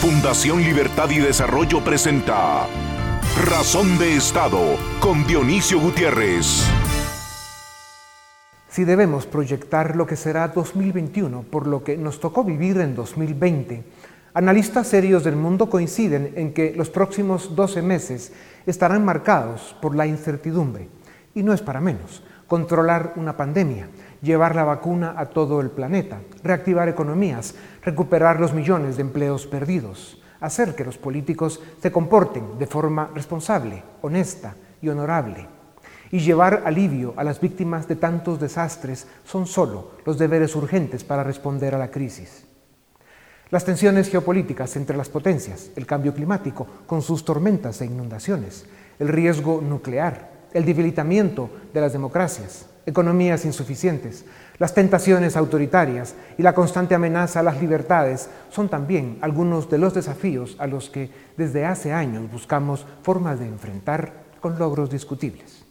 Fundación Libertad y Desarrollo presenta Razón de Estado con Dionisio Gutiérrez. Si debemos proyectar lo que será 2021 por lo que nos tocó vivir en 2020, analistas serios del mundo coinciden en que los próximos 12 meses estarán marcados por la incertidumbre. Y no es para menos. Controlar una pandemia, llevar la vacuna a todo el planeta, reactivar economías, recuperar los millones de empleos perdidos, hacer que los políticos se comporten de forma responsable, honesta y honorable. Y llevar alivio a las víctimas de tantos desastres son solo los deberes urgentes para responder a la crisis. Las tensiones geopolíticas entre las potencias, el cambio climático con sus tormentas e inundaciones, el riesgo nuclear, el debilitamiento de las democracias, economías insuficientes, las tentaciones autoritarias y la constante amenaza a las libertades son también algunos de los desafíos a los que desde hace años buscamos formas de enfrentar con logros discutibles.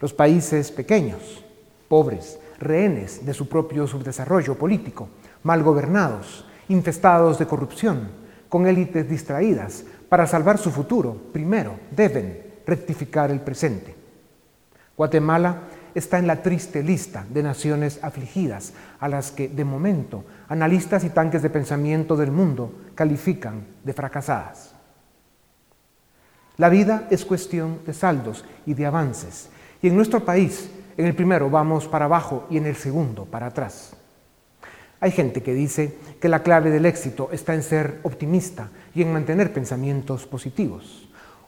Los países pequeños, pobres, rehenes de su propio subdesarrollo político, mal gobernados, infestados de corrupción, con élites distraídas, para salvar su futuro, primero deben rectificar el presente. Guatemala está en la triste lista de naciones afligidas a las que, de momento, analistas y tanques de pensamiento del mundo califican de fracasadas. La vida es cuestión de saldos y de avances, y en nuestro país, en el primero vamos para abajo y en el segundo para atrás. Hay gente que dice que la clave del éxito está en ser optimista y en mantener pensamientos positivos.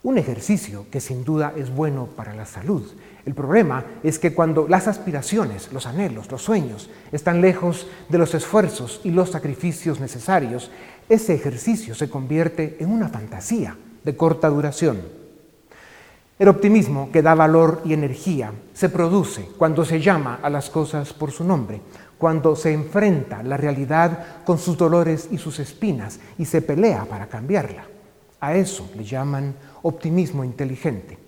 Un ejercicio que sin duda es bueno para la salud el problema es que cuando las aspiraciones, los anhelos, los sueños están lejos de los esfuerzos y los sacrificios necesarios, ese ejercicio se convierte en una fantasía de corta duración. El optimismo que da valor y energía se produce cuando se llama a las cosas por su nombre, cuando se enfrenta la realidad con sus dolores y sus espinas y se pelea para cambiarla. A eso le llaman optimismo inteligente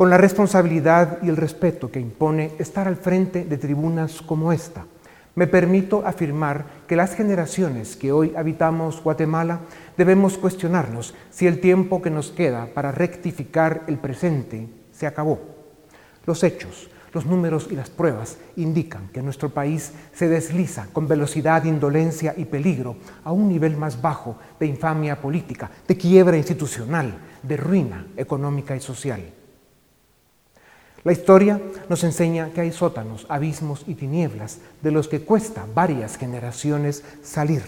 con la responsabilidad y el respeto que impone estar al frente de tribunas como esta. Me permito afirmar que las generaciones que hoy habitamos Guatemala debemos cuestionarnos si el tiempo que nos queda para rectificar el presente se acabó. Los hechos, los números y las pruebas indican que nuestro país se desliza con velocidad, indolencia y peligro a un nivel más bajo de infamia política, de quiebra institucional, de ruina económica y social. La historia nos enseña que hay sótanos, abismos y tinieblas de los que cuesta varias generaciones salir.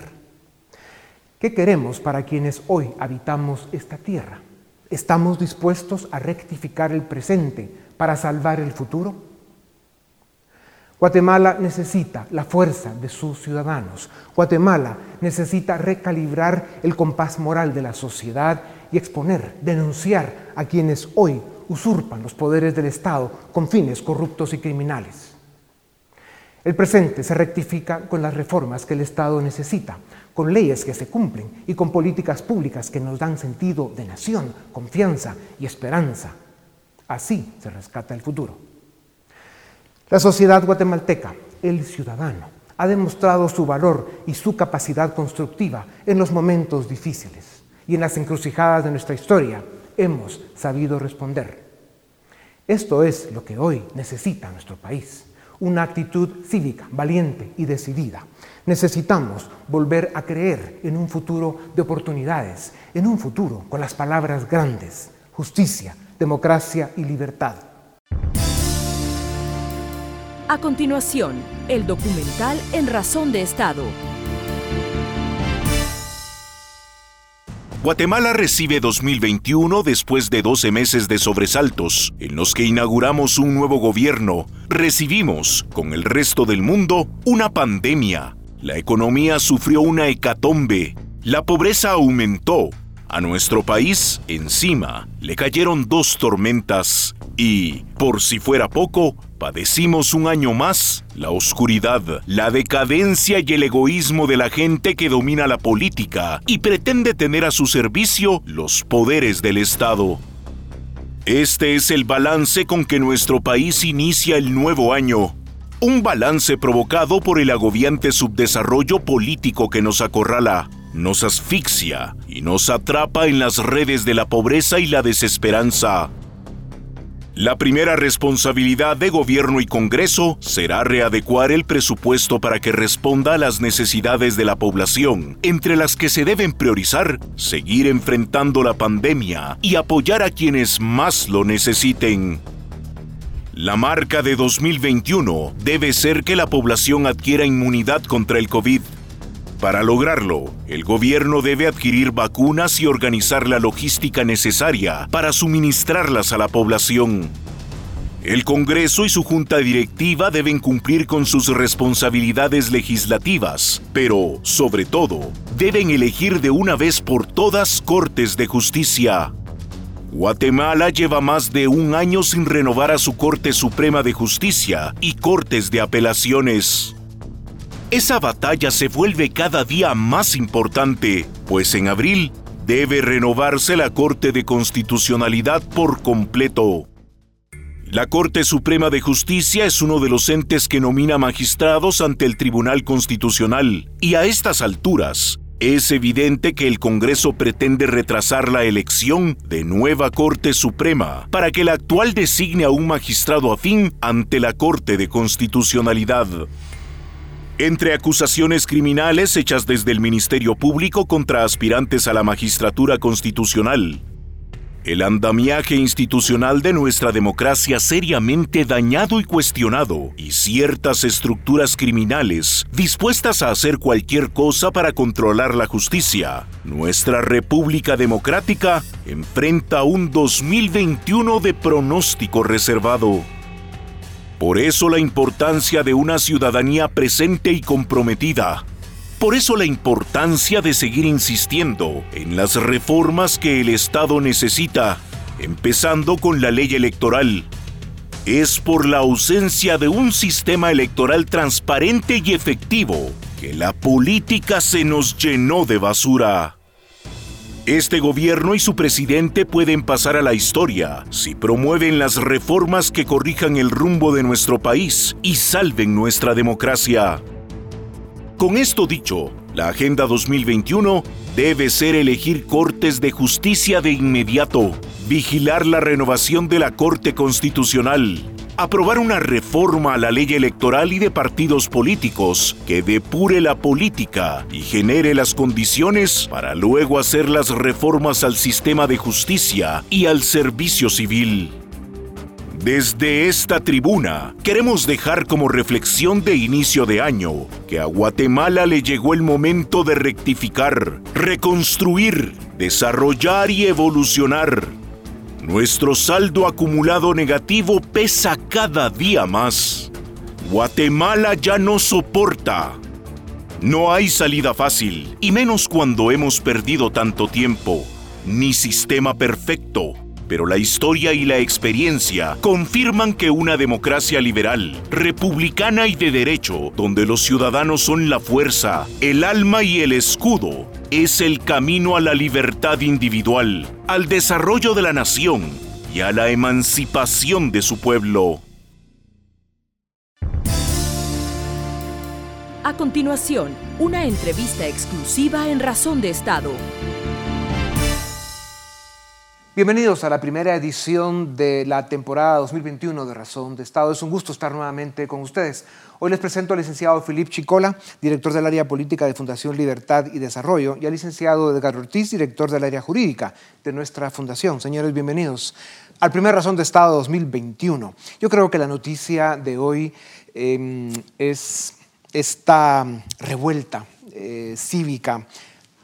¿Qué queremos para quienes hoy habitamos esta tierra? ¿Estamos dispuestos a rectificar el presente para salvar el futuro? Guatemala necesita la fuerza de sus ciudadanos. Guatemala necesita recalibrar el compás moral de la sociedad y exponer, denunciar a quienes hoy usurpan los poderes del Estado con fines corruptos y criminales. El presente se rectifica con las reformas que el Estado necesita, con leyes que se cumplen y con políticas públicas que nos dan sentido de nación, confianza y esperanza. Así se rescata el futuro. La sociedad guatemalteca, el ciudadano, ha demostrado su valor y su capacidad constructiva en los momentos difíciles y en las encrucijadas de nuestra historia hemos sabido responder. Esto es lo que hoy necesita nuestro país, una actitud cívica, valiente y decidida. Necesitamos volver a creer en un futuro de oportunidades, en un futuro con las palabras grandes, justicia, democracia y libertad. A continuación, el documental En Razón de Estado Guatemala recibe 2021 después de 12 meses de sobresaltos, en los que inauguramos un nuevo gobierno. Recibimos, con el resto del mundo, una pandemia. La economía sufrió una hecatombe. La pobreza aumentó. A nuestro país, encima, le cayeron dos tormentas y, por si fuera poco, padecimos un año más la oscuridad, la decadencia y el egoísmo de la gente que domina la política y pretende tener a su servicio los poderes del Estado. Este es el balance con que nuestro país inicia el nuevo año. Un balance provocado por el agobiante subdesarrollo político que nos acorrala nos asfixia y nos atrapa en las redes de la pobreza y la desesperanza. La primera responsabilidad de gobierno y Congreso será readecuar el presupuesto para que responda a las necesidades de la población, entre las que se deben priorizar seguir enfrentando la pandemia y apoyar a quienes más lo necesiten. La marca de 2021 debe ser que la población adquiera inmunidad contra el COVID para lograrlo, el gobierno debe adquirir vacunas y organizar la logística necesaria para suministrarlas a la población. El Congreso y su Junta Directiva deben cumplir con sus responsabilidades legislativas, pero, sobre todo, deben elegir de una vez por todas Cortes de Justicia. Guatemala lleva más de un año sin renovar a su Corte Suprema de Justicia y Cortes de Apelaciones. Esa batalla se vuelve cada día más importante, pues en abril debe renovarse la Corte de Constitucionalidad por completo. La Corte Suprema de Justicia es uno de los entes que nomina magistrados ante el Tribunal Constitucional, y a estas alturas, es evidente que el Congreso pretende retrasar la elección de nueva Corte Suprema para que la actual designe a un magistrado afín ante la Corte de Constitucionalidad entre acusaciones criminales hechas desde el Ministerio Público contra aspirantes a la magistratura constitucional. El andamiaje institucional de nuestra democracia seriamente dañado y cuestionado, y ciertas estructuras criminales dispuestas a hacer cualquier cosa para controlar la justicia. Nuestra República Democrática enfrenta un 2021 de pronóstico reservado. Por eso la importancia de una ciudadanía presente y comprometida. Por eso la importancia de seguir insistiendo en las reformas que el Estado necesita, empezando con la ley electoral. Es por la ausencia de un sistema electoral transparente y efectivo que la política se nos llenó de basura. Este gobierno y su presidente pueden pasar a la historia si promueven las reformas que corrijan el rumbo de nuestro país y salven nuestra democracia. Con esto dicho, la Agenda 2021 debe ser elegir cortes de justicia de inmediato, vigilar la renovación de la Corte Constitucional, aprobar una reforma a la ley electoral y de partidos políticos que depure la política y genere las condiciones para luego hacer las reformas al sistema de justicia y al servicio civil. Desde esta tribuna queremos dejar como reflexión de inicio de año que a Guatemala le llegó el momento de rectificar, reconstruir, desarrollar y evolucionar nuestro saldo acumulado negativo pesa cada día más. Guatemala ya no soporta. No hay salida fácil, y menos cuando hemos perdido tanto tiempo. Ni sistema perfecto, pero la historia y la experiencia confirman que una democracia liberal, republicana y de derecho, donde los ciudadanos son la fuerza, el alma y el escudo, es el camino a la libertad individual, al desarrollo de la nación y a la emancipación de su pueblo. A continuación, una entrevista exclusiva en Razón de Estado. Bienvenidos a la primera edición de la temporada 2021 de Razón de Estado. Es un gusto estar nuevamente con ustedes. Hoy les presento al licenciado Filip Chicola, director del área política de Fundación Libertad y Desarrollo, y al licenciado Edgar Ortiz, director del área jurídica de nuestra fundación. Señores, bienvenidos al primer Razón de Estado 2021. Yo creo que la noticia de hoy em, es esta revuelta eh, cívica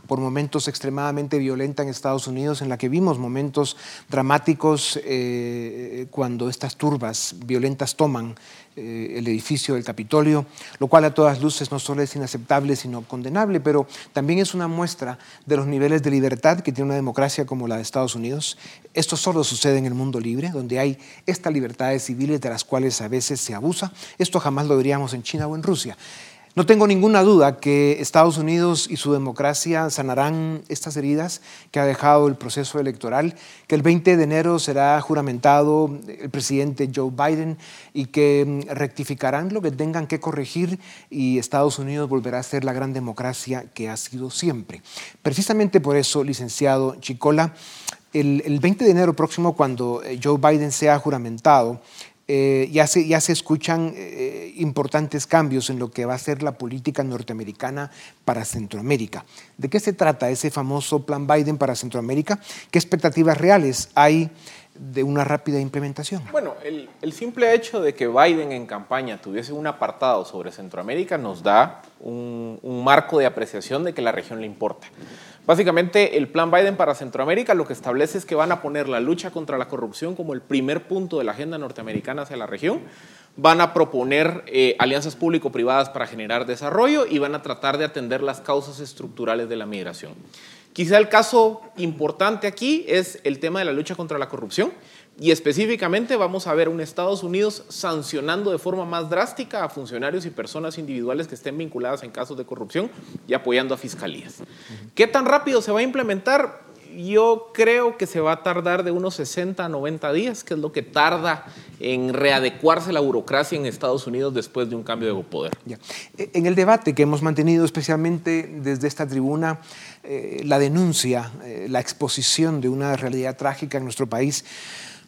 por momentos extremadamente violenta en Estados Unidos, en la que vimos momentos dramáticos eh, cuando estas turbas violentas toman eh, el edificio del Capitolio, lo cual a todas luces no solo es inaceptable, sino condenable, pero también es una muestra de los niveles de libertad que tiene una democracia como la de Estados Unidos. Esto solo sucede en el mundo libre, donde hay estas libertades civiles de las cuales a veces se abusa. Esto jamás lo veríamos en China o en Rusia. No tengo ninguna duda que Estados Unidos y su democracia sanarán estas heridas que ha dejado el proceso electoral, que el 20 de enero será juramentado el presidente Joe Biden y que mm, rectificarán lo que tengan que corregir y Estados Unidos volverá a ser la gran democracia que ha sido siempre. Precisamente por eso, licenciado Chicola, el, 20 de enero próximo, cuando eh, Joe Biden sea juramentado, eh, ya, se, ya se escuchan eh, importantes cambios en lo que va a ser la política norteamericana para Centroamérica. ¿De qué se trata ese famoso plan Biden para Centroamérica? ¿Qué expectativas reales hay de una rápida implementación? Bueno, el, simple hecho de que Biden en campaña tuviese un apartado sobre Centroamérica nos da un, un marco de apreciación de que la región le importa. Básicamente, el plan Biden para Centroamérica lo que establece es que van a poner la lucha contra la corrupción como el primer punto de la agenda norteamericana hacia la región. Van a proponer eh, alianzas público-privadas para generar desarrollo y van a tratar de atender las causas estructurales de la migración. Quizá el caso importante aquí es el tema de la lucha contra la corrupción. Y específicamente vamos a ver un Estados Unidos sancionando de forma más drástica a funcionarios y personas individuales que estén vinculadas en casos de corrupción y apoyando a fiscalías. ¿Qué tan rápido se va a implementar? Yo creo que se va a tardar de unos 60 a 90 días, que es lo que tarda en readecuarse la burocracia en Estados Unidos después de un cambio de poder. E, en el debate que hemos mantenido especialmente desde esta tribuna, eh, la denuncia, eh, la exposición de una realidad trágica en nuestro país,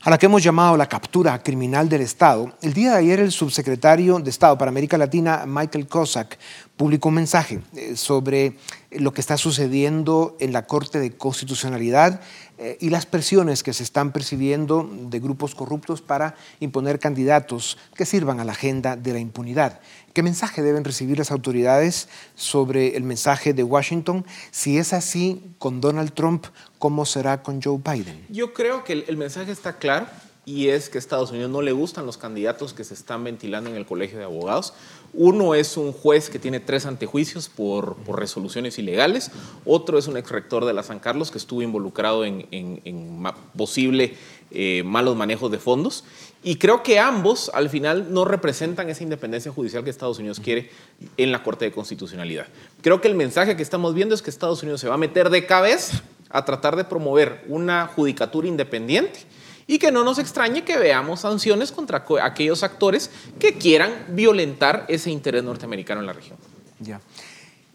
a la que hemos llamado la captura criminal del Estado, el día de ayer el subsecretario de Estado para América Latina, Michael Cossack, publicó un mensaje eh, sobre lo que está sucediendo en la Corte de Constitucionalidad eh, y las presiones que se están percibiendo de grupos corruptos para imponer candidatos que sirvan a la agenda de la impunidad. ¿Qué mensaje deben recibir las autoridades sobre el mensaje de Washington? Si es así con Donald Trump, ¿cómo será con Joe Biden? Yo creo que el, mensaje está claro y es que a Estados Unidos no le gustan los candidatos que se están ventilando en el Colegio de Abogados. Uno es un juez que tiene tres antejuicios por, resoluciones ilegales, otro es un ex rector de la San Carlos que estuvo involucrado en, en posible eh, malos manejos de fondos. Y creo que ambos al final no representan esa independencia judicial que Estados Unidos quiere en la Corte de Constitucionalidad. Creo que el mensaje que estamos viendo es que Estados Unidos se va a meter de cabeza a tratar de promover una judicatura independiente y que no nos extrañe que veamos sanciones contra aquellos actores que quieran violentar ese interés norteamericano en la región. Ya.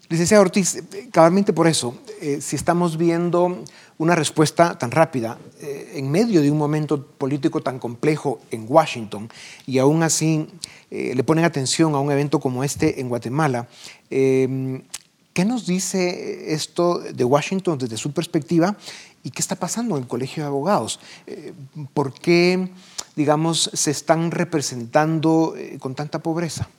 Licenciado Ortiz, eh, cabalmente por eso, eh, si estamos viendo una respuesta tan rápida eh, en medio de un momento político tan complejo en Washington y aún así le ponen atención a un evento como este en Guatemala, ¿qué nos dice esto de Washington desde su perspectiva y qué está pasando en el Colegio de Abogados? ¿Por qué, digamos, se están representando con tanta pobreza?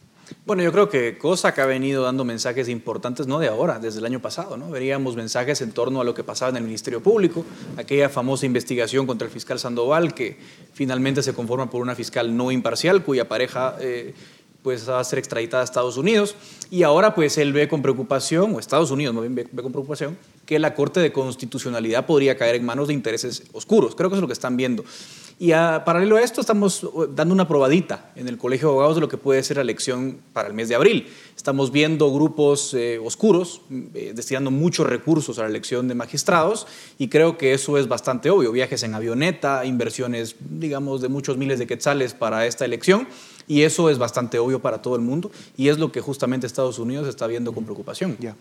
Bueno, yo creo que COSAC ha venido dando mensajes importantes, no de ahora, desde el año pasado. ¿no? Veríamos mensajes en torno a lo que pasaba en el Ministerio Público, aquella famosa investigación contra el fiscal Sandoval, que finalmente se conforma por una fiscal no imparcial, cuya pareja eh, pues, a ser extraditada a Estados Unidos. Y ahora pues él ve con preocupación, o Estados Unidos más bien ve con preocupación, que la Corte de Constitucionalidad podría caer en manos de intereses oscuros. Creo que es lo que están viendo. Y a paralelo a esto, estamos uh, dando una probadita en el Colegio de Abogados de lo que puede ser la elección para el mes de abril. Estamos viendo grupos eh, oscuros eh, destinando muchos recursos a la elección de magistrados y creo que eso es bastante obvio. Viajes en avioneta, inversiones, digamos, de muchos miles de quetzales para esta elección. Y eso es bastante obvio para todo el mundo y es lo que justamente Estados Unidos está viendo con preocupación. Ya.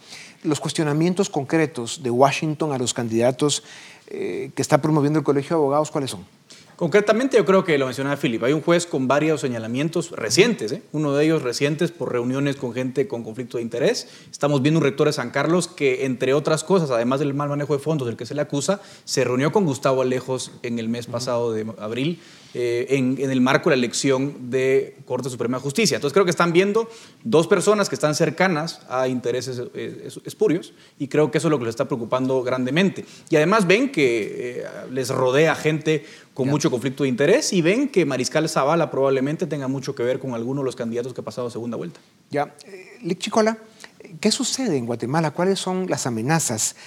Los cuestionamientos concretos de Washington a los candidatos eh, que está promoviendo el Colegio de Abogados, ¿cuáles son? Concretamente, yo creo que lo mencionaba Philip, hay un juez con varios señalamientos recientes, ¿eh? uno de ellos recientes por reuniones con gente con conflicto de interés. Estamos viendo un rector de San Carlos que, entre otras cosas, además del mal manejo de fondos del que se le acusa, se reunió con Gustavo Alejos en el mes pasado de abril eh, en, el marco de la elección de Corte Suprema de Justicia. Entonces creo que están viendo dos personas que están cercanas a intereses eh, espurios y creo que eso es lo que les está preocupando grandemente. Y además ven que eh, les rodea gente con mucho conflicto de interés y ven que Mariscal Zavala probablemente tenga mucho que ver con alguno de los candidatos que ha pasado a segunda vuelta. Ya, Lick Chicola, ¿qué sucede en Guatemala? ¿Cuáles son las amenazas?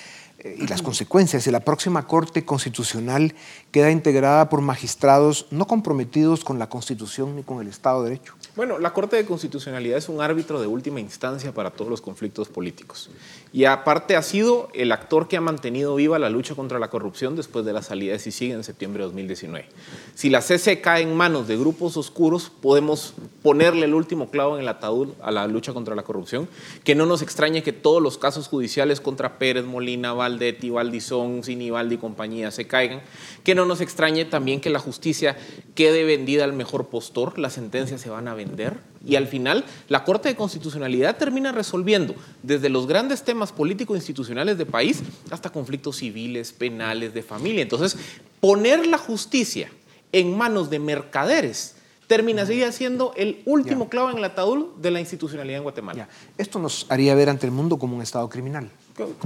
Y las consecuencias. Y la próxima Corte Constitucional queda integrada por magistrados no comprometidos con la Constitución ni con el Estado de Derecho. Bueno, la Corte de Constitucionalidad es un árbitro de última instancia para todos los conflictos políticos. Y aparte ha sido el actor que ha mantenido viva la lucha contra la corrupción después de la salida de Sisiga en septiembre de 2019. Si la CC cae en manos de grupos oscuros, podemos ponerle el último clavo en el ataúd a la lucha contra la corrupción. Que no nos extrañe que todos los casos judiciales contra Pérez, Molina, Valdetti, Valdizón, Sinibaldi y compañía se caigan. Que no nos extrañe también que la justicia quede vendida al mejor postor, las sentencias se van a vender y al final la Corte de Constitucionalidad termina resolviendo desde los grandes temas político-institucionales de país hasta conflictos civiles, penales, de familia. Entonces, poner la justicia en manos de mercaderes terminaría siendo el último clavo en el ataúd de la institucionalidad en Guatemala. Esto nos haría ver ante el mundo como un Estado criminal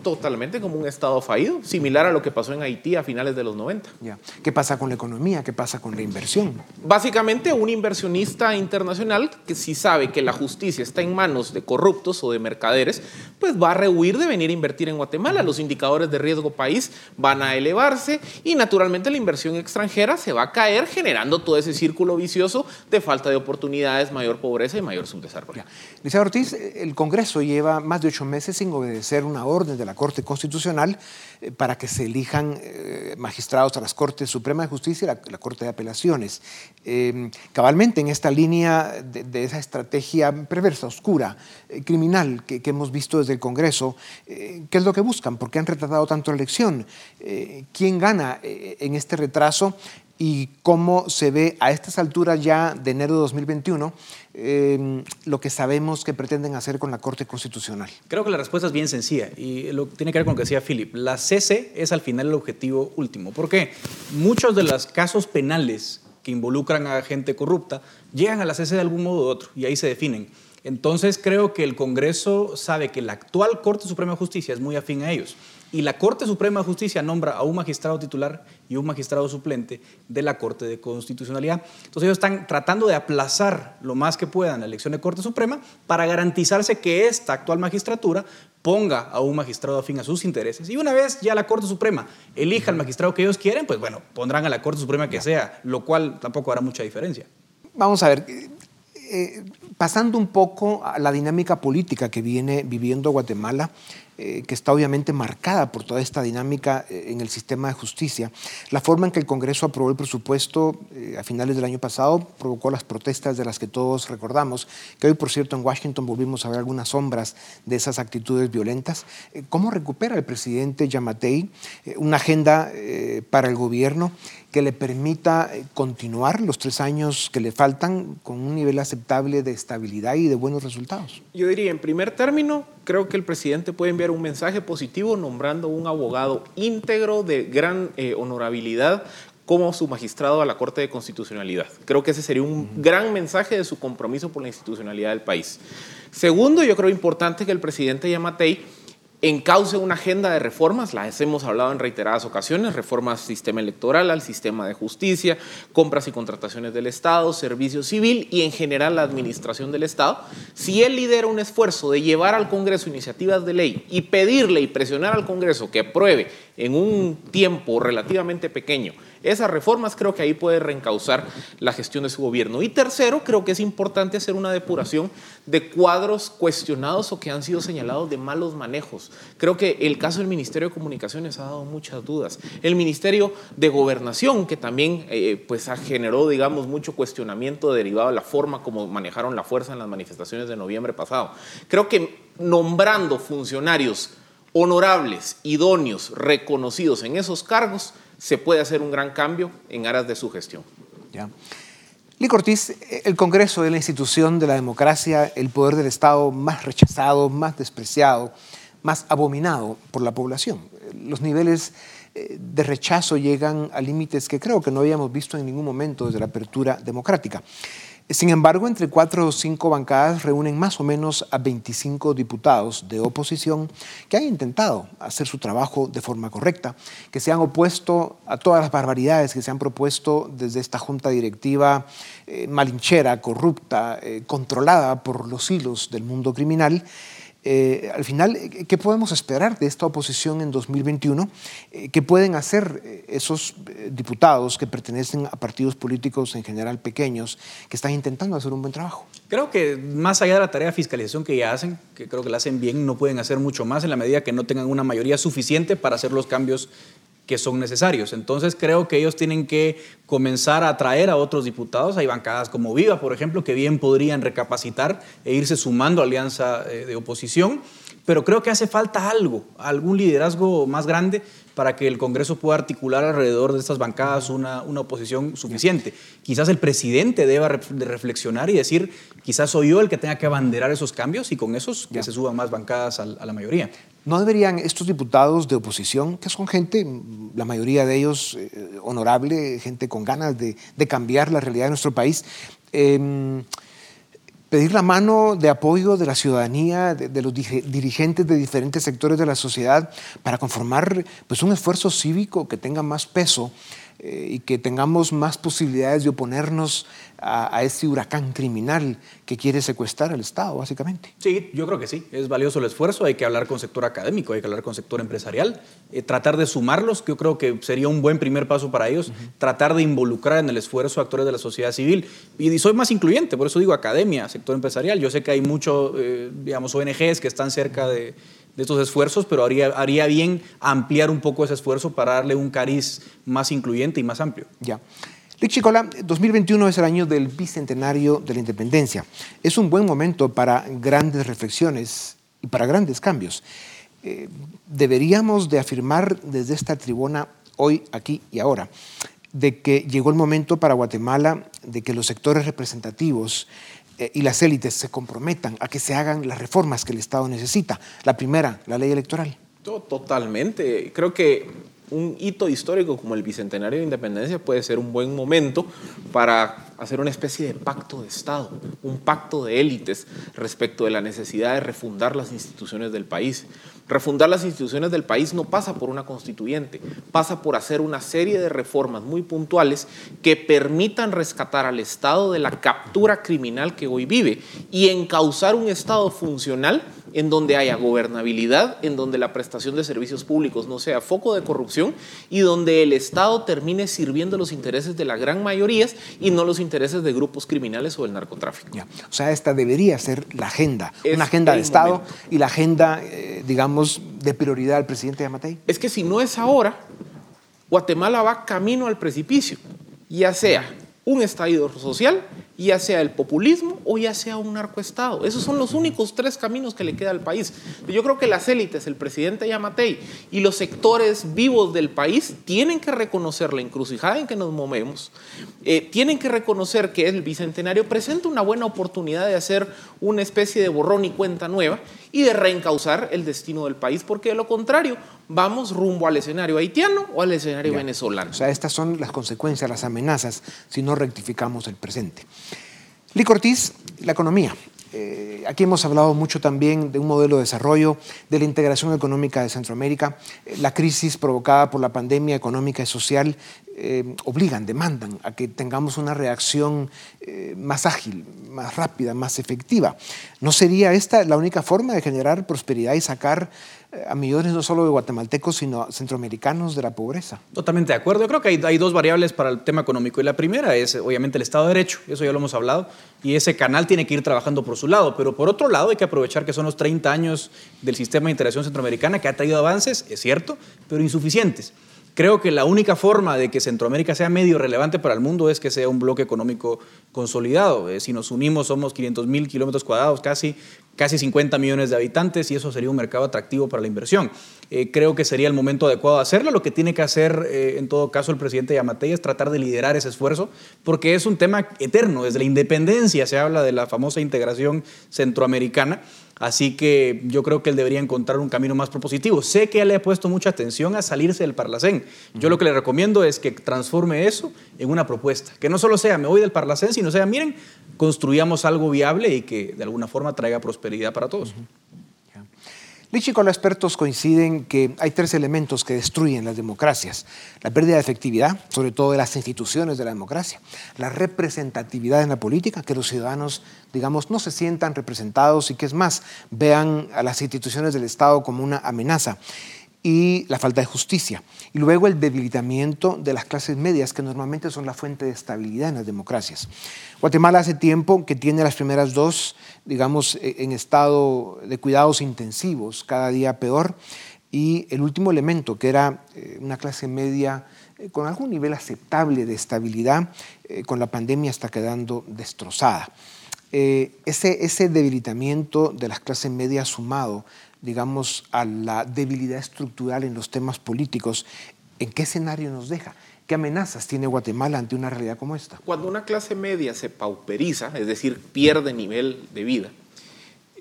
totalmente como un Estado fallido, similar a lo que pasó en Haití a finales de los 90. ¿Qué pasa con la economía? ¿Qué pasa con la inversión? Básicamente, un inversionista internacional que si sabe que la justicia está en manos de corruptos o de mercaderes, pues va a rehuir de venir a invertir en Guatemala. Los indicadores de riesgo país van a elevarse y naturalmente la inversión extranjera se va a caer generando todo ese círculo vicioso de falta de oportunidades, mayor pobreza y mayor subdesarrollo. Licenciado Ortiz, el Congreso lleva más de ocho meses sin obedecer una orden de la Corte Constitucional eh, para que se elijan eh, magistrados a las Cortes Suprema de Justicia y la, Corte de Apelaciones. Em, cabalmente en esta línea de, esa estrategia perversa, oscura, eh, criminal que, hemos visto desde el Congreso, ¿qué es lo que buscan? ¿Por qué han retratado tanto la elección? ¿Quién gana en este retraso? Y cómo se ve a estas alturas ya de enero de 2021 em, lo que sabemos que pretenden hacer con la Corte Constitucional? Creo que la respuesta es bien sencilla y lo tiene que ver con lo que decía Philip. La CC es al final el objetivo último. ¿Por qué? Muchos de los casos penales que involucran a gente corrupta llegan a la CC de algún modo u otro y ahí se definen. Entonces creo que el Congreso sabe que la actual Corte Suprema de Justicia es muy afín a ellos y la Corte Suprema de Justicia nombra a un magistrado titular y un magistrado suplente de la Corte de Constitucionalidad. Entonces ellos están tratando de aplazar lo más que puedan la elección de Corte Suprema para garantizarse que esta actual magistratura ponga a un magistrado afín a sus intereses. Y una vez ya la Corte Suprema elija al magistrado que ellos quieren, pues bueno, pondrán a la Corte Suprema que sea, lo cual tampoco hará mucha diferencia. Vamos a ver, eh, pasando un poco a la dinámica política que viene viviendo Guatemala, eh, que está obviamente marcada por toda esta dinámica eh, en el sistema de justicia. La forma en que el Congreso aprobó el presupuesto eh, a finales del año pasado provocó las protestas de las que todos recordamos, que hoy, por cierto, en Washington volvimos a ver algunas sombras de esas actitudes violentas. ¿Cómo recupera el presidente Yamatei una agenda para el gobierno que le permita continuar los tres años que le faltan con un nivel aceptable de estabilidad y de buenos resultados? Yo diría, en primer término, creo que el presidente puede enviar un mensaje positivo nombrando un abogado íntegro de gran eh, honorabilidad como su magistrado a la Corte de Constitucionalidad. Creo que ese sería un gran mensaje de su compromiso por la institucionalidad del país. Segundo, yo creo importante que el presidente Yamatei encauce una agenda de reformas, las hemos hablado en reiteradas ocasiones, reformas al sistema electoral, al sistema de justicia, compras y contrataciones del Estado, servicio civil y en general la administración del Estado. Si él lidera un esfuerzo de llevar al Congreso iniciativas de ley y pedirle y presionar al Congreso que apruebe en un tiempo relativamente pequeño esas reformas, creo que ahí puede reencauzar la gestión de su gobierno. Y tercero, creo que es importante hacer una depuración de cuadros cuestionados o que han sido señalados de malos manejos. Creo que el caso del Ministerio de Comunicaciones ha dado muchas dudas. El Ministerio de Gobernación, que también eh, pues generó, digamos, mucho cuestionamiento derivado de la forma como manejaron la fuerza en las manifestaciones de noviembre pasado. Creo que nombrando funcionarios honorables, idóneos, reconocidos en esos cargos, se puede hacer un gran cambio en aras de su gestión. Ya. Ortiz, el Congreso es la institución de la democracia, el poder del Estado más rechazado, más despreciado, más abominado por la población. Los niveles eh, de rechazo llegan a límites que creo que no habíamos visto en ningún momento desde la apertura democrática. Sin embargo, entre cuatro o cinco bancadas reúnen más o menos a 25 diputados de oposición que han intentado hacer su trabajo de forma correcta, que se han opuesto a todas las barbaridades que se han propuesto desde esta junta directiva eh, malinchera, corrupta, eh, controlada por los hilos del mundo criminal Eh, al final, ¿qué podemos esperar de esta oposición en 2021? Eh, ¿Qué pueden hacer esos diputados que pertenecen a partidos políticos en general pequeños que están intentando hacer un buen trabajo? Creo que más allá de la tarea de fiscalización que ya hacen, que creo que la hacen bien, no pueden hacer mucho más en la medida que no tengan una mayoría suficiente para hacer los cambios que son necesarios. Entonces creo que ellos tienen que comenzar a atraer a otros diputados. Hay bancadas como Viva, por ejemplo, que bien podrían recapacitar e irse sumando a alianza eh, de oposición. Pero creo que hace falta algo, algún liderazgo más grande para que el Congreso pueda articular alrededor de estas bancadas una, una oposición suficiente. Quizás el presidente deba reflexionar y decir, quizás soy yo el que tenga que abanderar esos cambios y con esos que se suban más bancadas a, la mayoría. ¿No deberían estos diputados de oposición, que son gente, la mayoría de ellos eh, honorable, gente con ganas de, de, cambiar la realidad de nuestro país, eh, pedir la mano de apoyo de la ciudadanía, de, los dirigentes de diferentes sectores de la sociedad para conformar pues, un esfuerzo cívico que tenga más peso eh, y que tengamos más posibilidades de oponernos a, este huracán criminal que quiere secuestrar al Estado, básicamente. Sí, yo creo que sí, es valioso el esfuerzo, hay que hablar con sector académico, hay que hablar con sector empresarial, eh, tratar de sumarlos, yo creo que sería un buen primer paso para ellos, tratar de involucrar en el esfuerzo a actores de la sociedad civil. Y, soy más incluyente, por eso digo academia, sector empresarial. Yo sé que hay muchos, eh, digamos, ONGs que están cerca de de estos esfuerzos, pero haría, haría bien ampliar un poco ese esfuerzo para darle un cariz más incluyente y más amplio. Ya. Rick Chicola, 2021 es el año del bicentenario de la independencia. Es un buen momento para grandes reflexiones y para grandes cambios. Eh, deberíamos de afirmar desde esta tribuna hoy, aquí y ahora, de que llegó el momento para Guatemala de que los sectores representativos y las élites se comprometan a que se hagan las reformas que el Estado necesita. La primera, la ley electoral. Totalmente. Creo que un hito histórico como el Bicentenario de Independencia puede ser un buen momento para hacer una especie de pacto de Estado, un pacto de élites respecto de la necesidad de refundar las instituciones del país. Refundar las instituciones del país no pasa por una constituyente, pasa por hacer una serie de reformas muy puntuales que permitan rescatar al Estado de la captura criminal que hoy vive y encauzar un Estado funcional en donde haya gobernabilidad, en donde la prestación de servicios públicos no sea foco de corrupción y donde el Estado termine sirviendo los intereses de la gran mayoría y no los intereses de grupos criminales o del narcotráfico. O sea, esta debería ser la agenda, una agenda de Estado y la agenda, eh, digamos, de prioridad del presidente Yamatei. Es que si no es ahora, Guatemala va camino al precipicio, ya sea un estallido social ya sea el populismo o ya sea un narcoestado. Esos son los únicos tres caminos que le queda al país. Yo creo que las élites, el presidente Yamatei y los sectores vivos del país tienen que reconocer la encrucijada en que nos movemos, eh, tienen que reconocer que el Bicentenario presenta una buena oportunidad de hacer una especie de borrón y cuenta nueva y de reencauzar el destino del país, porque de lo contrario vamos rumbo al escenario haitiano o al escenario venezolano. O sea, estas son las consecuencias, las amenazas, si no rectificamos el presente. Lic Ortiz, la economía. Eh, aquí hemos hablado mucho también de un modelo de desarrollo, de la integración económica de Centroamérica. Eh, la crisis provocada por la pandemia económica y social eh, obligan, demandan a que tengamos una reacción más ágil, más rápida, más efectiva. ¿No sería esta la única forma de generar prosperidad y sacar a millones no solo de guatemaltecos, sino centroamericanos de la pobreza. Totalmente de acuerdo. Yo creo que hay, hay, dos variables para el tema económico. Y la primera es, obviamente, el Estado de Derecho. Eso ya lo hemos hablado. Y ese canal tiene que ir trabajando por su lado. Pero por otro lado, hay que aprovechar que son los 30 años del sistema de integración centroamericana que ha traído avances, es cierto, pero insuficientes. Creo que la única forma de que Centroamérica sea medio relevante para el mundo es que sea un bloque económico consolidado. Eh, si nos unimos somos 500 mil kilómetros cuadrados, casi, casi 50 millones de habitantes y eso sería un mercado atractivo para la inversión. Eh, creo que sería el momento adecuado de hacerlo. Lo que tiene que hacer eh, en todo caso el presidente Yamatei es tratar de liderar ese esfuerzo porque es un tema eterno. Desde la independencia se habla de la famosa integración centroamericana Así que yo creo que él debería encontrar un camino más propositivo. Sé que él le ha puesto mucha atención a salirse del Parlacén. Yo lo que le recomiendo es que transforme eso en una propuesta. Que no solo sea me voy del Parlacén, sino sea, miren, construyamos algo viable y que de alguna forma traiga prosperidad para todos. Y con los expertos coinciden que hay tres elementos que destruyen las democracias. La pérdida de efectividad, sobre todo de las instituciones de la democracia. La representatividad en la política, que los ciudadanos, digamos, no se sientan representados y que es más, vean a las instituciones del Estado como una amenaza y la falta de justicia. Y luego el debilitamiento de las clases medias, que normalmente son la fuente de estabilidad en las democracias. Guatemala hace tiempo que tiene las primeras dos, digamos, e, en estado de cuidados intensivos, cada día peor. Y el último elemento, que era eh, una clase media eh, con algún nivel aceptable de estabilidad, eh, con la pandemia está quedando destrozada. ese, ese debilitamiento de las clases medias sumado digamos, a la debilidad estructural en los temas políticos, ¿en qué escenario nos deja? ¿Qué amenazas tiene Guatemala ante una realidad como esta? Cuando una clase media se pauperiza, es decir, pierde nivel de vida,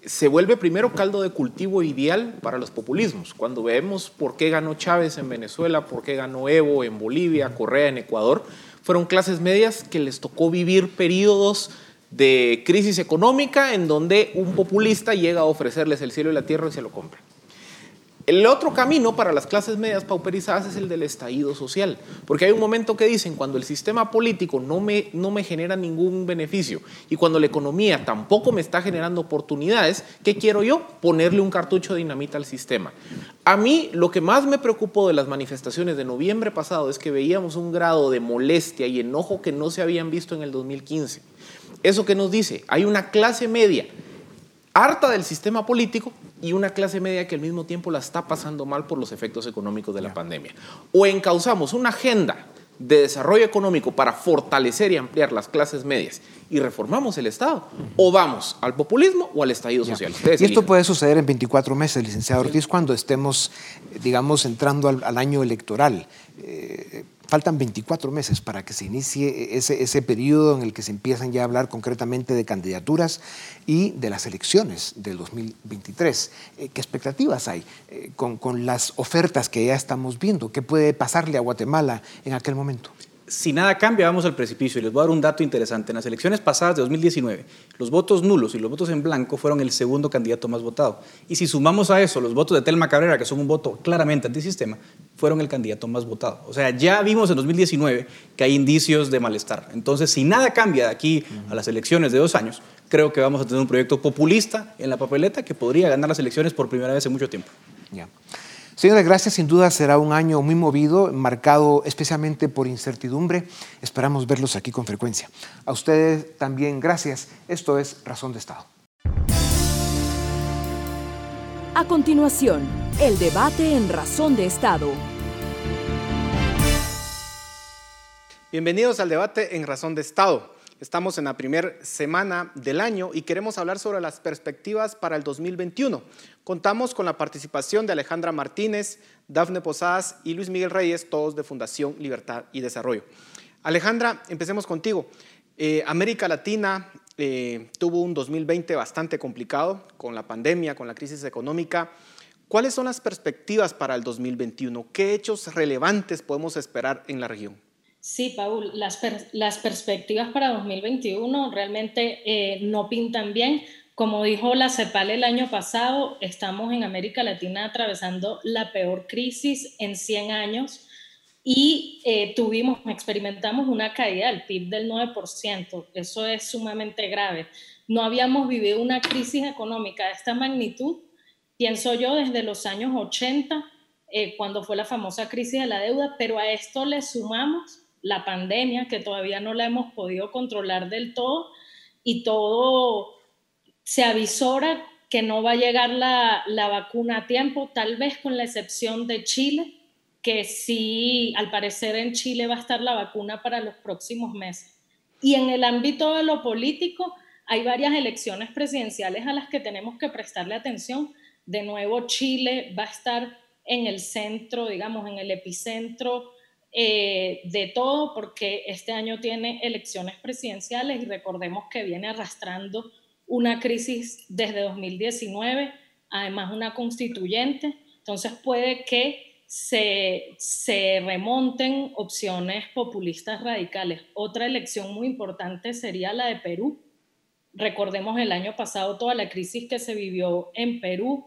se vuelve primero caldo de cultivo ideal para los populismos. Cuando vemos por qué ganó Chávez en Venezuela, por qué ganó Evo en Bolivia, Correa en Ecuador, fueron clases medias que les tocó vivir periodos de crisis económica en donde un populista llega a ofrecerles el cielo y la tierra y se lo compran. El otro camino para las clases medias pauperizadas es el del estallido social, porque hay un momento que dicen, cuando el sistema político no me, no me genera ningún beneficio y cuando la economía tampoco me está generando oportunidades, ¿qué quiero yo? Ponerle un cartucho de dinamita al sistema. A mí lo que más me preocupó de las manifestaciones de noviembre pasado es que veíamos un grado de molestia y enojo que no se habían visto en el 2015. ¿Eso que nos dice? Hay una clase media harta del sistema político y una clase media que al mismo tiempo la está pasando mal por los efectos económicos de la pandemia. O encauzamos una agenda de desarrollo económico para fortalecer y ampliar las clases medias y reformamos el Estado, o vamos al populismo o al estallido social. y esto puede suceder en 24 meses, licenciado Ortiz, cuando estemos, digamos, entrando al, año electoral. Eh, Faltan 24 meses para que se inicie ese, ese periodo en el que se empiezan ya a hablar concretamente de candidaturas y de las elecciones del 2023. Eh, ¿Qué expectativas hay eh, con, con las ofertas que ya estamos viendo? ¿Qué puede pasarle a Guatemala en aquel momento? Si nada cambia, vamos al precipicio. Y les voy a dar un dato interesante. En las elecciones pasadas de 2019, los votos nulos y los votos en blanco fueron el segundo candidato más votado. Y si sumamos a eso los votos de Telma Cabrera, que son un voto claramente antisistema, fueron el candidato más votado. O sea, ya vimos en 2019 que hay indicios de malestar. Entonces, si nada cambia de aquí a las elecciones de dos años, creo que vamos a tener un proyecto populista en la papeleta que podría ganar las elecciones por primera vez en mucho tiempo. Ya. Señores, gracias. Sin duda será un año muy movido, marcado especialmente por incertidumbre. Esperamos verlos aquí con frecuencia. A ustedes también gracias. Esto es Razón de Estado. A continuación, el debate en Razón de Estado. Bienvenidos al debate en Razón de Estado. Estamos en la primera semana del año y queremos hablar sobre las perspectivas para el 2021. Contamos con la participación de Alejandra Martínez, Dafne Posadas y Luis Miguel Reyes, todos de Fundación Libertad y Desarrollo. Alejandra, empecemos contigo. Eh, América Latina eh, tuvo un 2020 bastante complicado con la pandemia, con la crisis económica. ¿Cuáles son las perspectivas para el 2021? ¿Qué hechos relevantes podemos esperar en la región? Sí, Paul, las, perspectivas para 2021 realmente eh, no pintan bien. Como dijo la CEPAL el año pasado, estamos en América Latina atravesando la peor crisis en 100 años y eh, tuvimos, experimentamos una caída del PIB del 9%. Eso es sumamente grave. No habíamos vivido una crisis económica de esta magnitud, pienso yo, desde los años 80, eh, cuando fue la famosa crisis de la deuda, pero a esto le sumamos la pandemia, que todavía no la hemos podido controlar del todo, y todo se avisora que no va a llegar la, vacuna a tiempo, tal vez con la excepción de Chile, que sí, al parecer en Chile va a estar la vacuna para los próximos meses. Y en el ámbito de lo político, hay varias elecciones presidenciales a las que tenemos que prestarle atención. De nuevo, Chile va a estar en el centro, digamos, en el epicentro eh, de todo porque este año tiene elecciones presidenciales y recordemos que viene arrastrando una crisis desde 2019, además una constituyente, entonces puede que se, se remonten opciones populistas radicales. Otra elección muy importante sería la de Perú. Recordemos el año pasado toda la crisis que se vivió en Perú,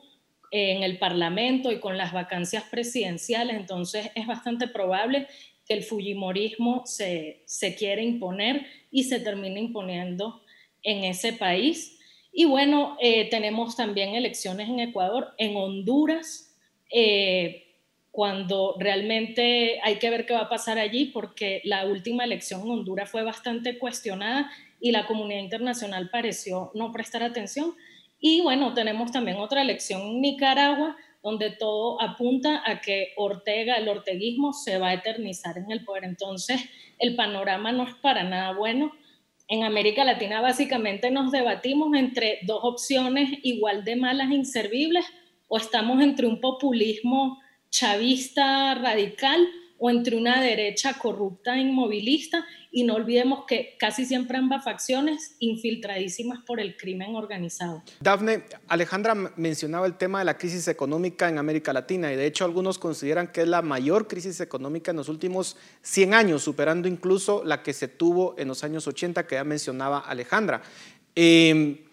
en el Parlamento y con las vacancias presidenciales, entonces es bastante probable que el Fujimorismo se, se quiera imponer y se termine imponiendo en ese país. Y bueno, eh, tenemos también elecciones en Ecuador, en Honduras, eh, cuando realmente hay que ver qué va a pasar allí, porque la última elección en Honduras fue bastante cuestionada y la comunidad internacional pareció no prestar atención. Y bueno, tenemos también otra elección en Nicaragua, donde todo apunta a que Ortega, el orteguismo, se va a eternizar en el poder. Entonces, el panorama no es para nada bueno. En América Latina básicamente nos debatimos entre dos opciones igual de malas e inservibles, o estamos entre un populismo chavista radical o entre una derecha corrupta e inmovilista y no olvidemos que casi siempre ambas facciones infiltradísimas por el crimen organizado. Dafne, Alejandra mencionaba el tema de la crisis económica en América Latina y de hecho algunos consideran que es la mayor crisis económica en los últimos 100 años, superando incluso la que se tuvo en los años 80 que ya mencionaba Alejandra. Eh,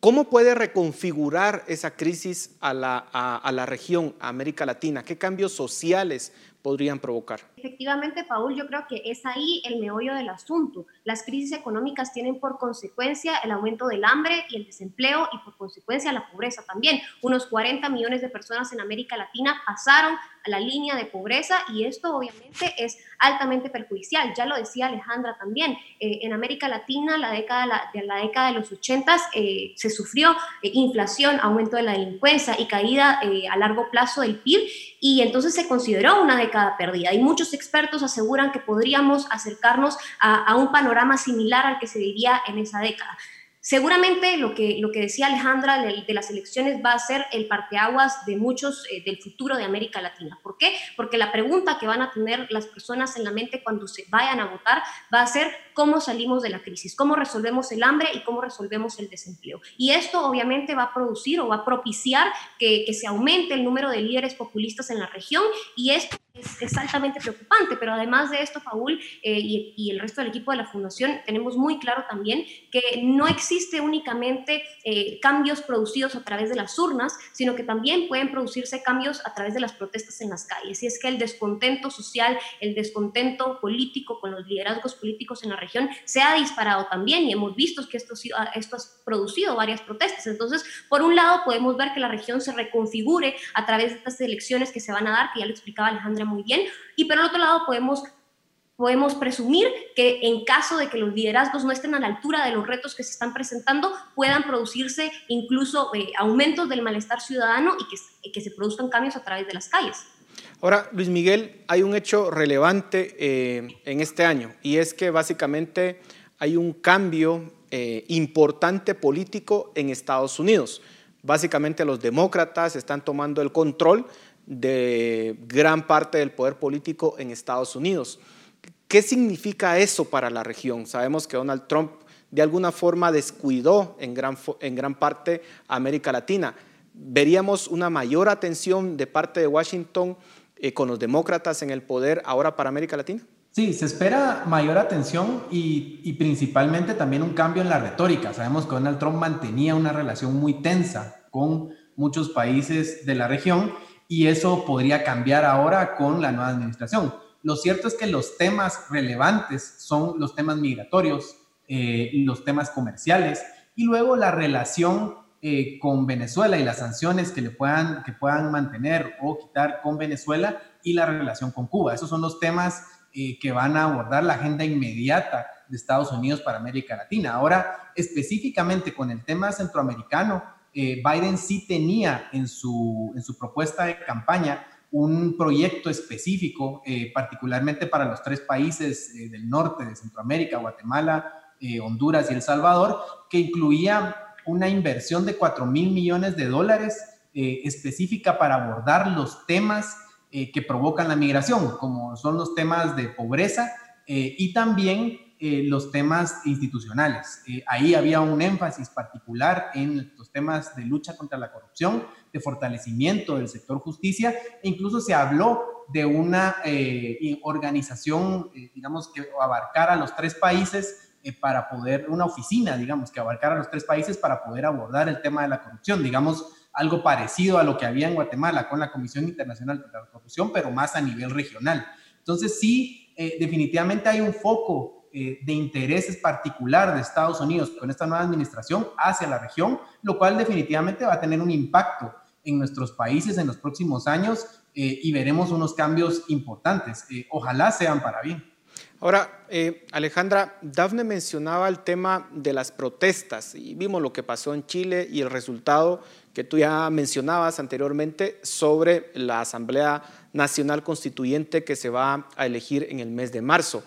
¿Cómo puede reconfigurar esa crisis a la, a la, región, a América Latina? ¿Qué cambios sociales podrían provocar? Efectivamente, Paul, yo creo que es ahí el meollo del asunto. Las crisis económicas tienen por consecuencia el aumento del hambre y el desempleo y por consecuencia la pobreza también. Unos 40 millones de personas en América Latina pasaron a la línea de pobreza y esto obviamente es altamente perjudicial. Ya lo decía Alejandra también, eh, en América Latina la década, de la década de los 80 eh, se sufrió eh, inflación, aumento de la delincuencia y caída a largo plazo del PIB y entonces se consideró una década perdida. Y muchos expertos aseguran que podríamos acercarnos a, un panorama similar al que se vivía en esa década. Seguramente lo que, lo que decía Alejandra de, las elecciones va a ser el parteaguas de muchos eh, del futuro de América Latina. ¿Por qué? Porque la pregunta que van a tener las personas en la mente cuando se vayan a votar va a ser cómo salimos de la crisis, cómo resolvemos el hambre y cómo resolvemos el desempleo. Y esto obviamente va a producir o va a propiciar que, que se aumente el número de líderes populistas en la región y esto es, altamente preocupante, pero además de esto, Paul eh, y, el resto del equipo de la Fundación, tenemos muy claro también que no existe únicamente eh, cambios producidos a través de las urnas, sino que también pueden producirse cambios a través de las protestas en las calles. Y es que el descontento social, el descontento político con los liderazgos políticos en la región se ha disparado también y hemos visto que esto, ha producido varias protestas. Entonces, por un lado, podemos ver que la región se reconfigure a través de estas elecciones que se van a dar, que ya lo explicaba Alejandra muy bien. Y por el otro lado podemos podemos presumir que en caso de que los liderazgos no estén a la altura de los retos que se están presentando, puedan producirse incluso eh, aumentos del malestar ciudadano y que, se produzcan cambios a través de las calles. Ahora, Luis Miguel, hay un hecho relevante eh, en este año y es que básicamente hay un cambio eh, importante político en Estados Unidos. Básicamente los demócratas están tomando el control de gran parte del poder político en Estados Unidos. ¿Qué significa eso para la región? Sabemos que Donald Trump de alguna forma descuidó en gran, en gran parte a América Latina. ¿Veríamos una mayor atención de parte de Washington eh, con los demócratas en el poder ahora para América Latina? Sí, se espera mayor atención y, principalmente también un cambio en la retórica. Sabemos que Donald Trump mantenía una relación muy tensa con muchos países de la región y eso podría cambiar ahora con la nueva administración. Lo cierto es que los temas relevantes son los temas migratorios, eh, los temas comerciales y luego la relación eh, con Venezuela y las sanciones que le puedan, que puedan mantener o quitar con Venezuela y la relación con Cuba. Esos son los temas eh, que van a abordar la agenda inmediata de Estados Unidos para América Latina. Ahora, específicamente con el tema centroamericano, eh, Biden sí tenía en su, en su propuesta de campaña un proyecto específico, eh, particularmente para los tres países eh, del norte de Centroamérica, Guatemala, Honduras y El Salvador, que incluía una inversión de 4 mil millones de dólares específica para abordar los temas que provocan la migración, como son los temas de pobreza y también eh, los temas institucionales. Eh, ahí había un énfasis particular en los temas de lucha contra la corrupción, de fortalecimiento del sector justicia, e incluso se habló de una eh, organización, digamos, que abarcara los tres países para poder, una oficina, digamos, que abarcara los tres países para poder abordar el tema de la corrupción. Digamos, algo parecido a lo que había en Guatemala con la Comisión Internacional contra la Corrupción, pero más a nivel regional. Entonces sí, eh, definitivamente hay un foco eh, de intereses particular de Estados Unidos con esta nueva administración hacia la región, lo cual definitivamente va a tener un impacto en nuestros países en los próximos años eh, y veremos unos cambios importantes. ojalá sean para bien. Ahora, eh, Alejandra, Dafne mencionaba el tema de las protestas y vimos lo que pasó en Chile y el resultado que tú ya mencionabas anteriormente sobre la Asamblea Nacional Constituyente que se va a elegir en el mes de marzo.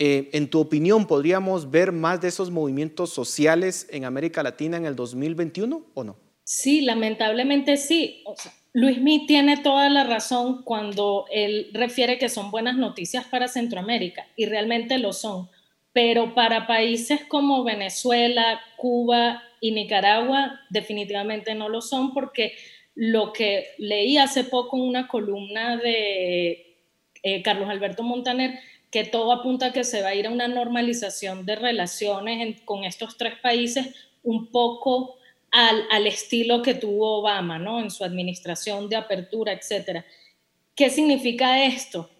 Eh, en tu opinión, ¿podríamos ver más de esos movimientos sociales en América Latina en el 2021 o no? Sí, lamentablemente sí. O Luismi tiene toda la razón cuando él refiere que son buenas noticias para Centroamérica, y realmente lo son. Pero para países como Venezuela, Cuba y Nicaragua, definitivamente no lo son, porque lo que leí hace poco en una columna de eh, Carlos Alberto Montaner, que todo apunta a que se va a ir a una normalización de relaciones con estos tres países un poco al, estilo que tuvo Obama, ¿no? En su administración de apertura, etcétera. ¿Qué significa esto?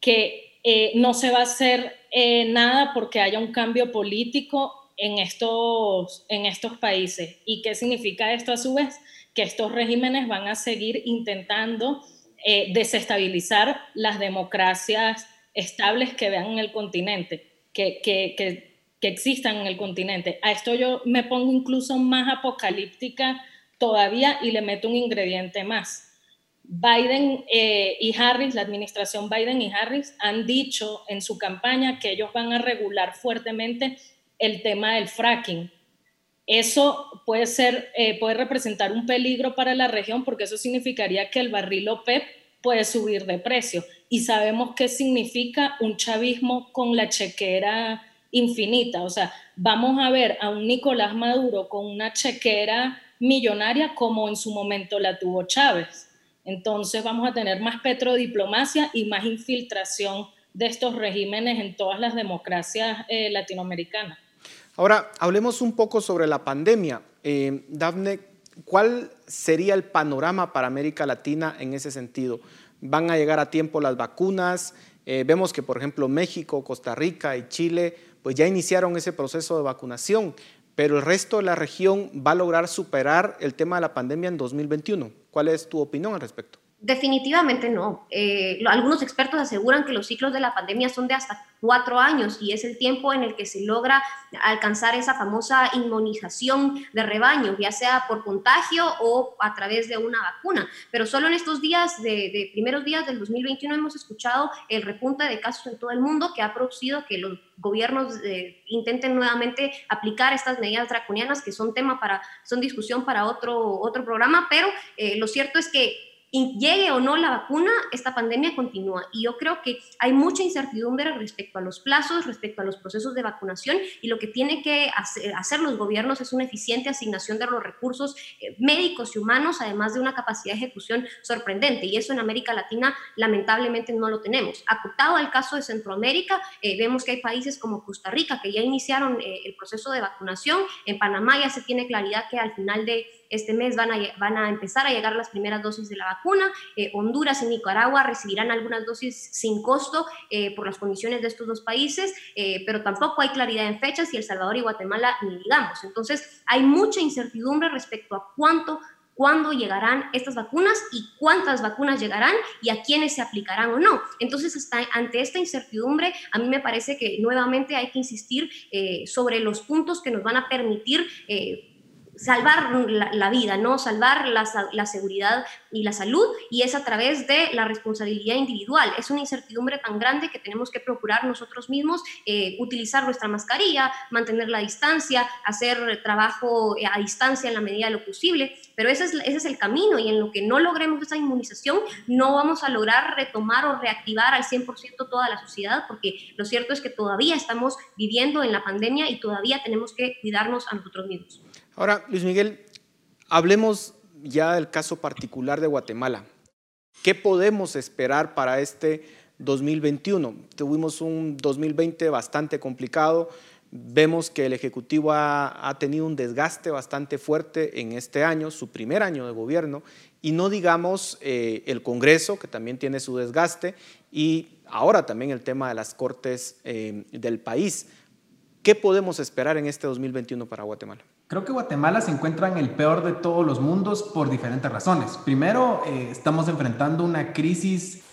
Que eh, no se va a hacer eh, nada porque haya un cambio político en estos, en estos países. ¿Y qué significa esto a su vez? Que estos regímenes van a seguir intentando eh, desestabilizar las democracias estables que vean en el continente, que, que que existan en el continente. A esto yo me pongo incluso más apocalíptica todavía y le meto un ingrediente más. Biden eh, y Harris, la administración Biden y Harris, han dicho en su campaña que ellos van a regular fuertemente el tema del fracking. Eso puede, ser, eh, puede representar un peligro para la región porque eso significaría que el barril OPEP puede subir de precio. Y sabemos qué significa un chavismo con la chequera infinita. O sea, vamos a ver a un Nicolás Maduro con una chequera millonaria como en su momento la tuvo Chávez. Entonces vamos a tener más petrodiplomacia y más infiltración de estos regímenes en todas las democracias eh, latinoamericanas. Ahora, hablemos un poco sobre la pandemia. Eh, Dafne, ¿cuál sería el panorama para América Latina en ese sentido? ¿Van a llegar a tiempo las vacunas? Eh, vemos que, por ejemplo, México, Costa Rica y Chile pues ya iniciaron ese proceso de vacunación, pero el resto de la región va a lograr superar el tema de la pandemia en 2021. ¿Cuál es tu opinión al respecto? Definitivamente no. Eh, algunos expertos aseguran que los ciclos de la pandemia son de hasta cuatro años y es el tiempo en el que se logra alcanzar esa famosa inmunización de rebaño, ya sea por contagio o a través de una vacuna. Pero solo en estos días, de, primeros días del 2021, hemos escuchado el repunte de casos en todo el mundo que ha producido que los gobiernos eh, intenten nuevamente aplicar estas medidas draconianas que son tema para, son discusión para otro, otro programa, pero eh, lo cierto es que llegue o no la vacuna, esta pandemia continúa. Y yo creo que hay mucha incertidumbre respecto a los plazos, respecto a los procesos de vacunación y lo que tiene que hacer, los gobiernos es una eficiente asignación de los recursos eh, médicos y humanos, además de una capacidad de ejecución sorprendente. Y eso en América Latina lamentablemente no lo tenemos. Acotado al caso de Centroamérica, eh, vemos que hay países como Costa Rica que ya iniciaron eh, el proceso de vacunación. En Panamá ya se tiene claridad que al final de este mes van a, van a empezar a llegar las primeras dosis de la vacuna. Eh, Honduras y Nicaragua recibirán algunas dosis sin costo eh, por las condiciones de estos dos países, eh, pero tampoco hay claridad en fechas y El Salvador y Guatemala ni digamos. Entonces, hay mucha incertidumbre respecto a cuánto cuándo llegarán estas vacunas y cuántas vacunas llegarán y a quiénes se aplicarán o no. Entonces, hasta ante esta incertidumbre, a mí me parece que nuevamente hay que insistir sobre los puntos que nos van a permitir salvar la, vida, ¿no? Salvar la, la, seguridad y la salud, y es a través de la responsabilidad individual. Es una incertidumbre tan grande que tenemos que procurar nosotros mismos eh, utilizar nuestra mascarilla, mantener la distancia, hacer trabajo eh, a distancia en la medida de lo posible, pero ese es, ese es el camino, y en lo que no logremos esa inmunización, no vamos a lograr retomar o reactivar al 100% toda la sociedad, porque lo cierto es que todavía estamos viviendo en la pandemia y todavía tenemos que cuidarnos a nosotros mismos. Ahora, Luis Miguel, hablemos ya del caso particular de Guatemala. ¿Qué podemos esperar para este 2021? Tuvimos un 2020 bastante complicado, Vemos que el Ejecutivo ha, tenido un desgaste bastante fuerte en este año, su primer año de gobierno, y no digamos eh, el Congreso, que también tiene su desgaste, y ahora también el tema de las cortes eh, del país. ¿Qué podemos esperar en este 2021 para Guatemala? Creo que Guatemala se encuentra en el peor de todos los mundos por diferentes razones. Primero, eh, estamos enfrentando una crisis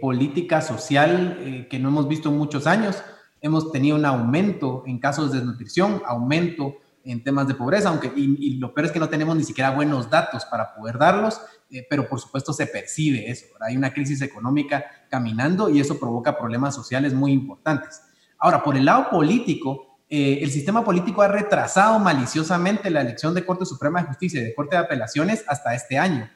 política, social, que no hemos visto en muchos años hemos tenido un aumento en casos de desnutrición, aumento en temas de pobreza, aunque y, lo peor es que no tenemos ni siquiera buenos datos para poder darlos, eh, pero por supuesto se percibe eso. Hay una crisis económica caminando y eso provoca problemas sociales muy importantes. Ahora, por el lado político, eh, el sistema político ha retrasado maliciosamente la elección de Corte Suprema de Justicia y de Corte de Apelaciones hasta este año.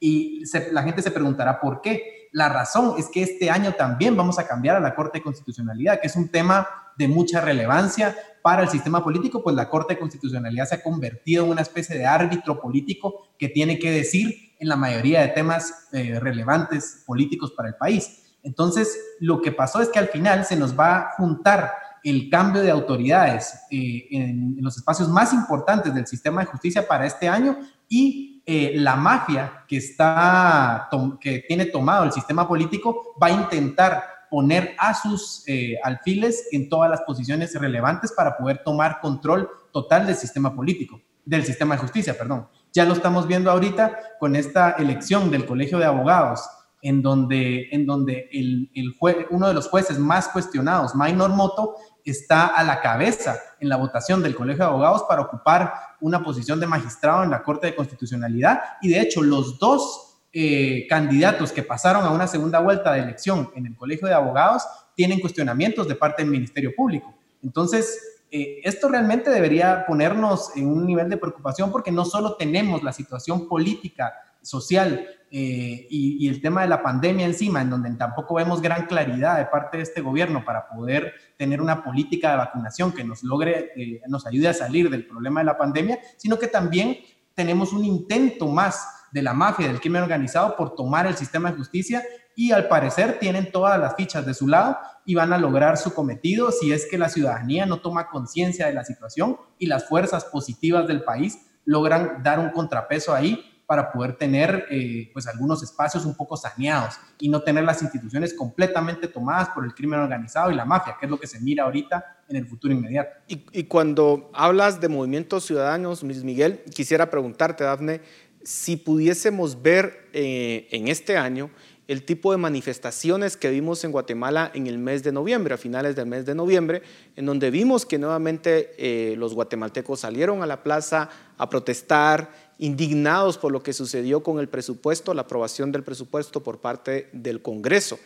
Y la gente se preguntará por qué. La razón es que este año también vamos a cambiar a la Corte de Constitucionalidad, que es un tema de mucha relevancia para el sistema político, pues la Corte de Constitucionalidad se ha convertido en una especie de árbitro político que tiene que decir en la mayoría de temas eh, relevantes políticos para el país. Entonces, lo que pasó es que al final se nos va a juntar el cambio de autoridades eh, en, los espacios más importantes del sistema de justicia para este año y eh, la mafia que, está, que tiene tomado el sistema político va a intentar poner a sus eh, alfiles en todas las posiciones relevantes para poder tomar control total del sistema político, del sistema de justicia, perdón. Ya lo estamos viendo ahorita con esta elección del Colegio de Abogados, en donde, en donde el, el uno de los jueces más cuestionados, Maynor Moto, está a la cabeza en la votación del Colegio de Abogados para ocupar una posición de magistrado en la Corte de Constitucionalidad. Y de hecho, los dos eh, candidatos que pasaron a una segunda vuelta de elección en el Colegio de Abogados tienen cuestionamientos de parte del Ministerio Público. Entonces, eh, esto realmente debería ponernos en un nivel de preocupación porque no solo tenemos la situación política, social eh, y, el tema de la pandemia encima, en donde tampoco vemos gran claridad de parte de este gobierno para poder tener una política de vacunación que nos logre, eh, nos ayude a salir del problema de la pandemia, sino que también tenemos un intento más de la mafia, del crimen organizado, por tomar el sistema de justicia y al parecer tienen todas las fichas de su lado y van a lograr su cometido si es que la ciudadanía no toma conciencia de la situación y las fuerzas positivas del país logran dar un contrapeso ahí para poder tener eh, pues algunos espacios un poco saneados y no tener las instituciones completamente tomadas por el crimen organizado y la mafia, que es lo que se mira ahorita en el futuro inmediato. Y, cuando hablas de movimientos ciudadanos, Luis Miguel, quisiera preguntarte, Dafne, si pudiésemos ver eh, en este año el tipo de manifestaciones que vimos en Guatemala en el mes de noviembre, a finales del mes de noviembre, en donde vimos que nuevamente eh, los guatemaltecos salieron a la plaza a protestar indignados por lo que sucedió con el presupuesto, la aprobación del presupuesto por parte del Congreso.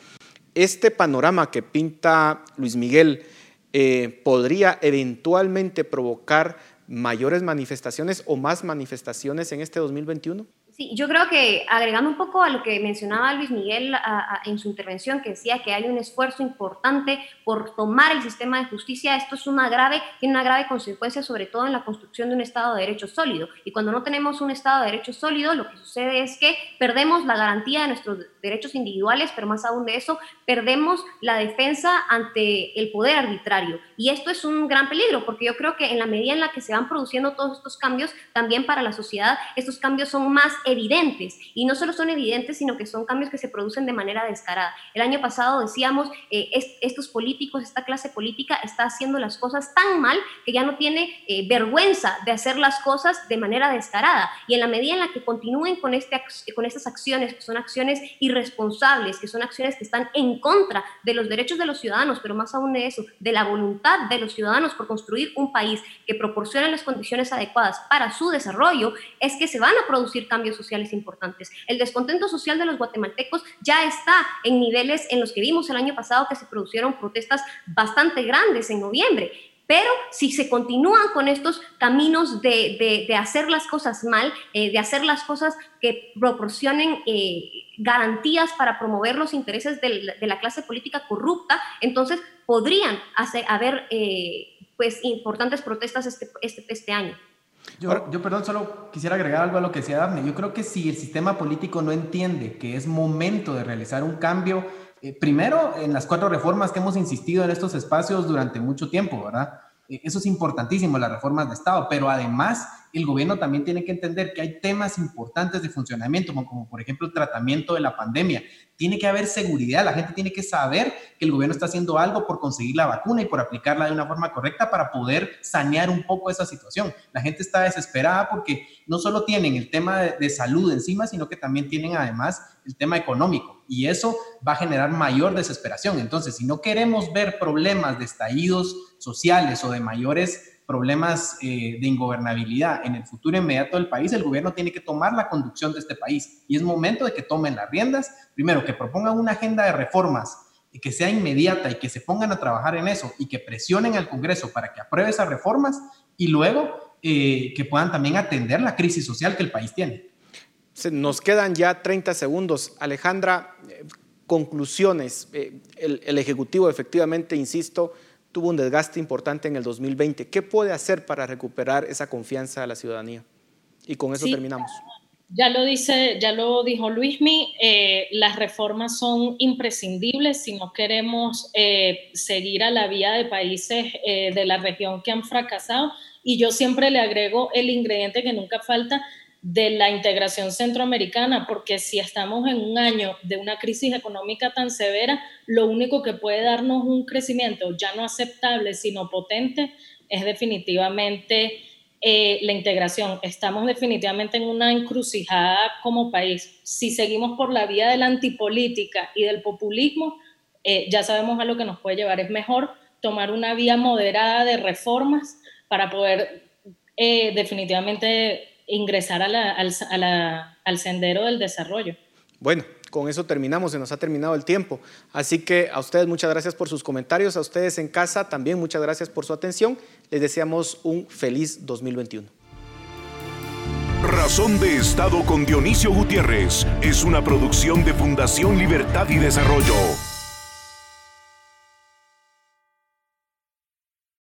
Este panorama que pinta Luis Miguel eh, podría eventualmente provocar mayores manifestaciones o más manifestaciones en este 2021? Sí, yo creo que agregando un poco a lo que mencionaba Luis Miguel en su intervención, que decía que hay un esfuerzo importante por tomar el sistema de justicia, esto es una grave, tiene una grave consecuencia sobre todo en la construcción de un Estado de Derecho sólido. Y cuando no tenemos un Estado de Derecho sólido, lo que sucede es que perdemos la garantía de nuestros derechos individuales, pero más aún de eso, perdemos la defensa ante el poder arbitrario. Y esto es un gran peligro, porque yo creo que en la medida en la que se van produciendo todos estos cambios, también para la sociedad, estos cambios son más evidentes. Y no solo son evidentes, sino que son cambios que se producen de manera descarada. El año pasado decíamos, eh, estos políticos, esta clase política está haciendo las cosas tan mal que ya no tiene eh, vergüenza de hacer las cosas de manera descarada. Y en la medida en la que continúen con, este, con estas acciones, que son acciones irresponsables, que son acciones que están en contra de los derechos de los ciudadanos, pero más aún de eso, de la voluntad de los ciudadanos por construir un país que proporcione las condiciones adecuadas para su desarrollo, es que se van a producir cambios sociales importantes. El descontento social de los guatemaltecos ya está en niveles en los que vimos el año pasado que se produjeron protestas bastante grandes en noviembre. Pero si se continúan con estos caminos de, hacer las cosas mal, eh, de hacer las cosas que proporcionen eh, garantías para promover los intereses de la, clase política corrupta, entonces podrían hacer, haber eh, pues, importantes protestas este, este, este año. Yo, yo, perdón, solo quisiera agregar algo a lo que decía Daphne. Yo creo que si el sistema político no entiende que es momento de realizar un cambio, eh, primero en las cuatro reformas que hemos insistido en estos espacios durante mucho tiempo, ¿verdad? eh, eso es importantísimo, las reformas de Estado, pero además el gobierno también tiene que entender que hay temas importantes de funcionamiento, como, por ejemplo el tratamiento de la pandemia. Tiene que haber seguridad, la gente tiene que saber que el gobierno está haciendo algo por conseguir la vacuna y por aplicarla de una forma correcta para poder sanear un poco esa situación. La gente está desesperada porque no solo tienen el tema de, de salud encima, sino que también tienen además el tema económico y eso va a generar mayor desesperación. Entonces, si no queremos ver problemas de estallidos sociales o de mayores problemas eh, de ingobernabilidad en el futuro inmediato del país, el gobierno tiene que tomar la conducción de este país. Y es momento de que tomen las riendas, primero que propongan una agenda de reformas y que sea inmediata y que se pongan a trabajar en eso y que presionen al Congreso para que apruebe esas reformas y luego eh, que puedan también atender la crisis social que el país tiene. Nos quedan ya 30 segundos. Alejandra, eh, conclusiones. el, el Ejecutivo efectivamente, insisto, tuvo un desgaste importante en el 2020. ¿Qué puede hacer para recuperar esa confianza de la ciudadanía? Y con eso terminamos. Ya lo dice, ya lo dijo Luismi, eh, las reformas son imprescindibles si no queremos eh, seguir a la vía de países eh, de la región que han fracasado. Y yo siempre le agrego el ingrediente que nunca falta, de la integración centroamericana, porque si estamos en un año de una crisis económica tan severa, lo único que puede darnos un crecimiento ya no aceptable, sino potente, es definitivamente eh, la integración. Estamos definitivamente en una encrucijada como país. Si seguimos por la vía de la antipolítica y del populismo, eh, ya sabemos a lo que nos puede llevar. Es mejor tomar una vía moderada de reformas para poder eh, definitivamente ingresar al sendero del desarrollo. Bueno, con eso terminamos, se nos ha terminado el tiempo. Así que a ustedes muchas gracias por sus comentarios, a ustedes en casa también muchas gracias por su atención. Les deseamos un feliz 2021. Razón de Estado con Dionisio Gutiérrez es una producción de Fundación Libertad y Desarrollo.